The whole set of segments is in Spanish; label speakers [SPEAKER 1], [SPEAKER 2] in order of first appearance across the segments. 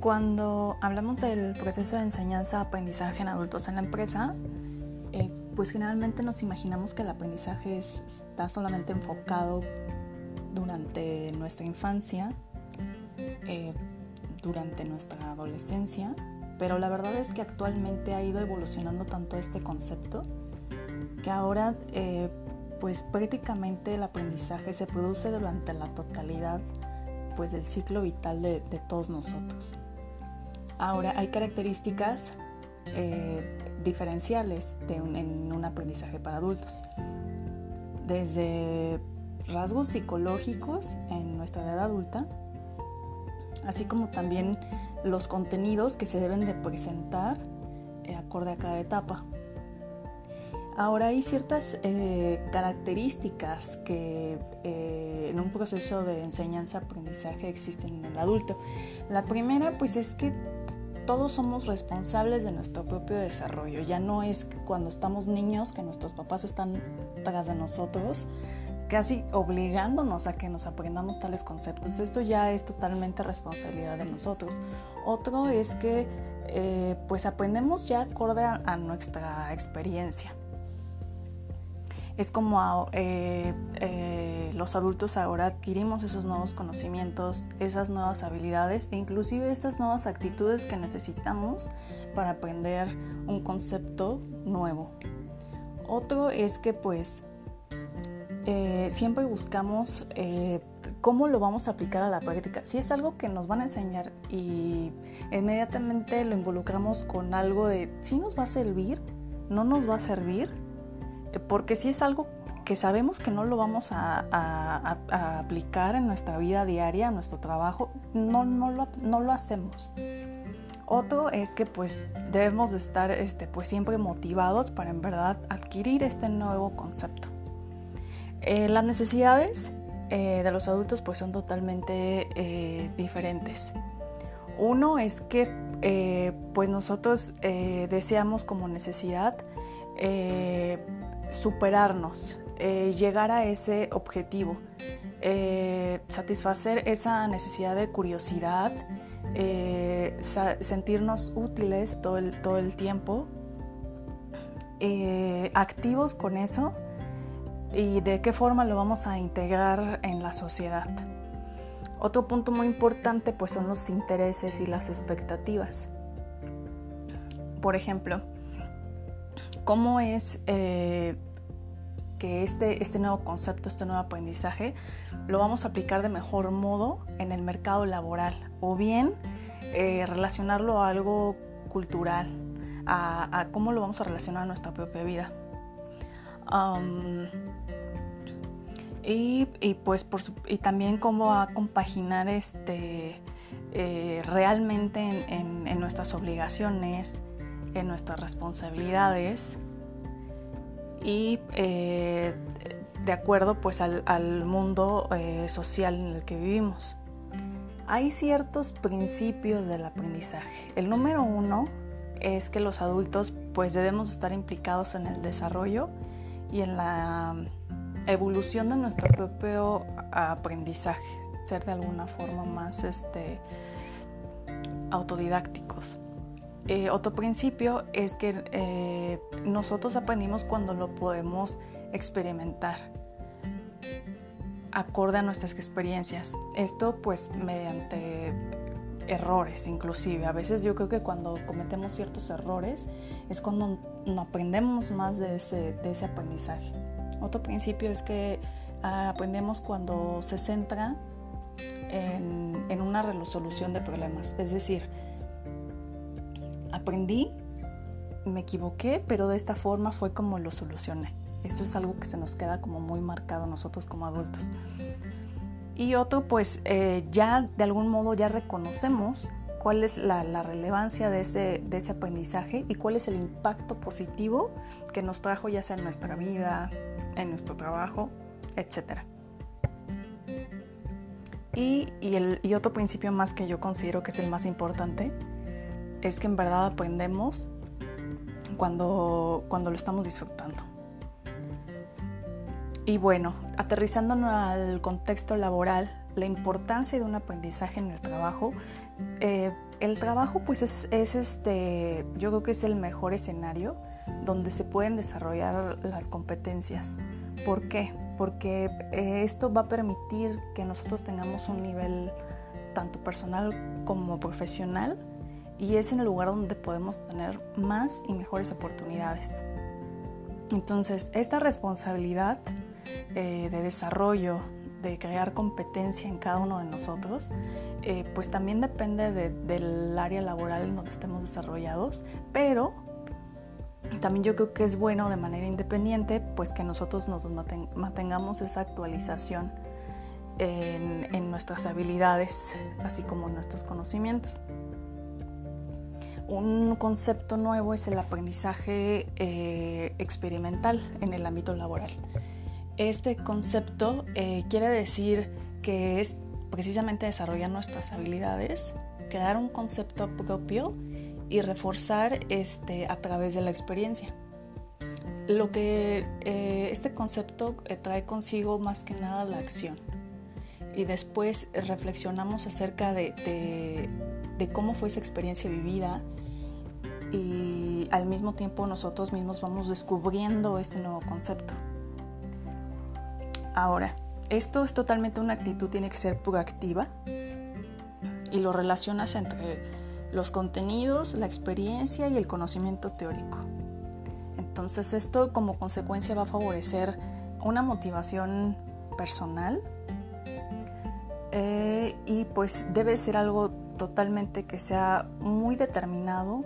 [SPEAKER 1] Cuando hablamos del proceso de enseñanza-aprendizaje en adultos en la empresa, eh, pues generalmente nos imaginamos que el aprendizaje está solamente enfocado durante nuestra infancia, eh, durante nuestra adolescencia, pero la verdad es que actualmente ha ido evolucionando tanto este concepto que ahora eh, pues prácticamente el aprendizaje se produce durante la totalidad pues del ciclo vital de, todos nosotros. Ahora hay características eh, diferenciales en un aprendizaje para adultos. Desde rasgos psicológicos en nuestra edad adulta, así como también los contenidos que se deben de presentar eh, acorde a cada etapa. Ahora hay ciertas eh, características que eh, en un proceso de enseñanza-aprendizaje existen en el adulto. La primera pues es que todos somos responsables de nuestro propio desarrollo. Ya no es cuando estamos niños que nuestros papás están tras de nosotros, casi obligándonos a que nos aprendamos tales conceptos. Esto ya es totalmente responsabilidad de nosotros. Otro es que eh, pues aprendemos ya acorde a nuestra experiencia es como eh, eh, los adultos ahora adquirimos esos nuevos conocimientos, esas nuevas habilidades e inclusive estas nuevas actitudes que necesitamos para aprender un concepto nuevo. Otro es que pues eh, siempre buscamos cómo lo vamos a aplicar a la práctica. Si es algo que nos van a enseñar y inmediatamente lo involucramos con algo de si nos va a servir, no nos va a servir, porque si es algo que sabemos que no lo vamos a, aplicar en nuestra vida diaria, en nuestro trabajo, no, no, lo, hacemos. Otro es que pues debemos de estar este, pues siempre motivados para en verdad adquirir este nuevo concepto. Eh, las necesidades eh, de los adultos pues son totalmente eh, diferentes. Uno es que pues nosotros deseamos como necesidad superarnos, eh, llegar a ese objetivo, eh, satisfacer esa necesidad de curiosidad, eh, sentirnos útiles todo el, todo el tiempo, activos con eso y de qué forma lo vamos a integrar en la sociedad. Otro punto muy importante pues son los intereses y las expectativas. Por ejemplo, cómo es eh, que este, este nuevo concepto, este nuevo aprendizaje, lo vamos a aplicar de mejor modo en el mercado laboral o bien eh, relacionarlo a algo cultural, a, cómo lo vamos a relacionar a nuestra propia vida. y, pues y también cómo va a compaginar este, eh, realmente en nuestras obligaciones, en nuestras responsabilidades y eh, de acuerdo pues al, mundo eh, social en el que vivimos. Hay ciertos principios del aprendizaje. El número uno es que los adultos pues debemos estar implicados en el desarrollo y en la evolución de nuestro propio aprendizaje, ser de alguna forma más este, autodidácticos. Eh, otro principio es que eh, nosotros aprendimos cuando lo podemos experimentar acorde a nuestras experiencias. Esto pues mediante errores inclusive. A veces yo creo que cuando cometemos ciertos errores es cuando no aprendemos más de ese, de ese aprendizaje. Otro principio es que ah, aprendemos cuando se centra en, en una resolución de problemas. Es decir, aprendí, me equivoqué, pero de esta forma fue como lo solucioné. Eso es algo que se nos queda como muy marcado nosotros como adultos. Y otro, pues eh, ya de algún modo ya reconocemos cuál es la, relevancia de ese, de ese, aprendizaje y cuál es el impacto positivo que nos trajo ya sea en nuestra vida, en nuestro trabajo, etc. Y, y, el, y otro principio más que yo considero que es el más importante es que en verdad aprendemos cuando, cuando lo estamos disfrutando. Y bueno, aterrizando al contexto laboral, la importancia de un aprendizaje en el trabajo, eh, el trabajo pues es, es, este, yo creo que es el mejor escenario donde se pueden desarrollar las competencias. ¿Por qué? Porque eh, esto va a permitir que nosotros tengamos un nivel tanto personal como profesional y es en el lugar donde podemos tener más y mejores oportunidades. Entonces, esta responsabilidad eh, de desarrollo, de crear competencia en cada uno de nosotros, eh, pues también depende del área laboral en donde estemos desarrollados, pero también yo creo que es bueno de manera independiente, pues que nosotros nos mantengamos esa actualización en, nuestras habilidades, así como en nuestros conocimientos. Un concepto nuevo es el aprendizaje eh, experimental en el ámbito laboral. Este concepto eh, quiere decir que es precisamente desarrollar nuestras habilidades, crear un concepto propio y reforzar este, a través de la experiencia. Lo que eh, este concepto trae consigo más que nada la acción. Y después reflexionamos acerca de cómo fue esa experiencia vivida y al mismo tiempo nosotros mismos vamos descubriendo este nuevo concepto. Ahora, esto es totalmente una actitud, tiene que ser proactiva y lo relacionas entre los contenidos, la experiencia y el conocimiento teórico. Entonces esto como consecuencia va a favorecer una motivación personal eh, y pues debe ser algo totalmente que sea muy determinado,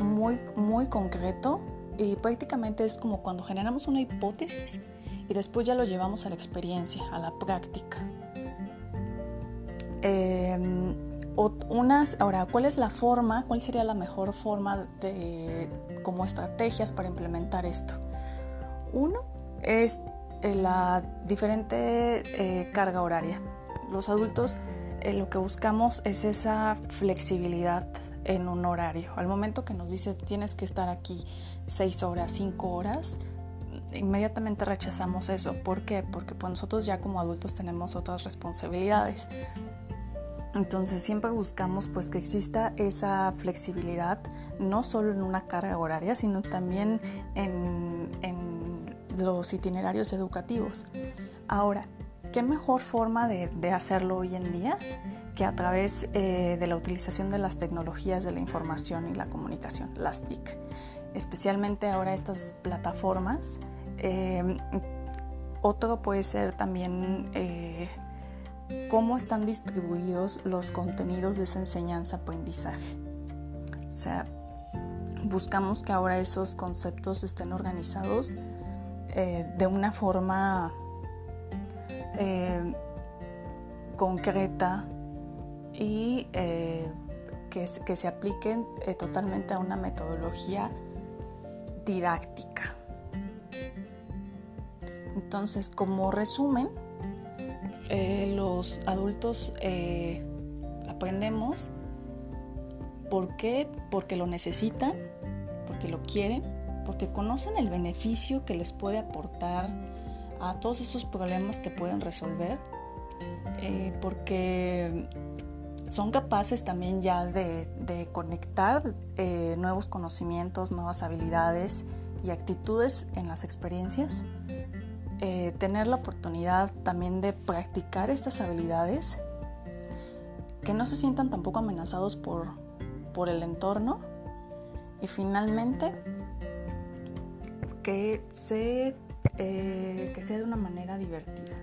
[SPEAKER 1] muy, muy concreto y prácticamente es como cuando generamos una hipótesis y después ya lo llevamos a la experiencia, a la práctica. Em, unas, ahora, ¿cuál es la forma, cuál sería la mejor forma de, como estrategias para implementar esto? Uno es eh, la diferente eh, carga horaria. Los adultos eh, lo que buscamos es esa flexibilidad en un horario. Al momento que nos dice tienes que estar aquí seis horas, cinco horas, inmediatamente rechazamos eso. ¿Por qué? Porque pues nosotros ya como adultos tenemos otras responsabilidades. Entonces siempre buscamos pues que exista esa flexibilidad, no solo en una carga horaria, sino también en, los itinerarios educativos. Ahora, ¿qué mejor forma de, hacerlo hoy en día que a través eh, de la utilización de las tecnologías de la información y la comunicación, las TIC? Especialmente ahora estas plataformas eh, otro puede ser también eh, cómo están distribuidos los contenidos de esa enseñanza-aprendizaje. O sea, buscamos que ahora esos conceptos estén organizados eh, de una forma concreta y que, que, se apliquen totalmente a una metodología didáctica. Entonces, como resumen, eh, los adultos eh, aprendemos. ¿Por qué? Porque lo necesitan, porque lo quieren, porque conocen el beneficio que les puede aportar a todos esos problemas que pueden resolver, eh, porque son capaces también ya de, de conectar nuevos conocimientos, nuevas habilidades y actitudes en las experiencias eh, tener la oportunidad también de practicar estas habilidades, que no se sientan tampoco amenazados por, por el entorno y finalmente que, eh, que sea de una manera divertida.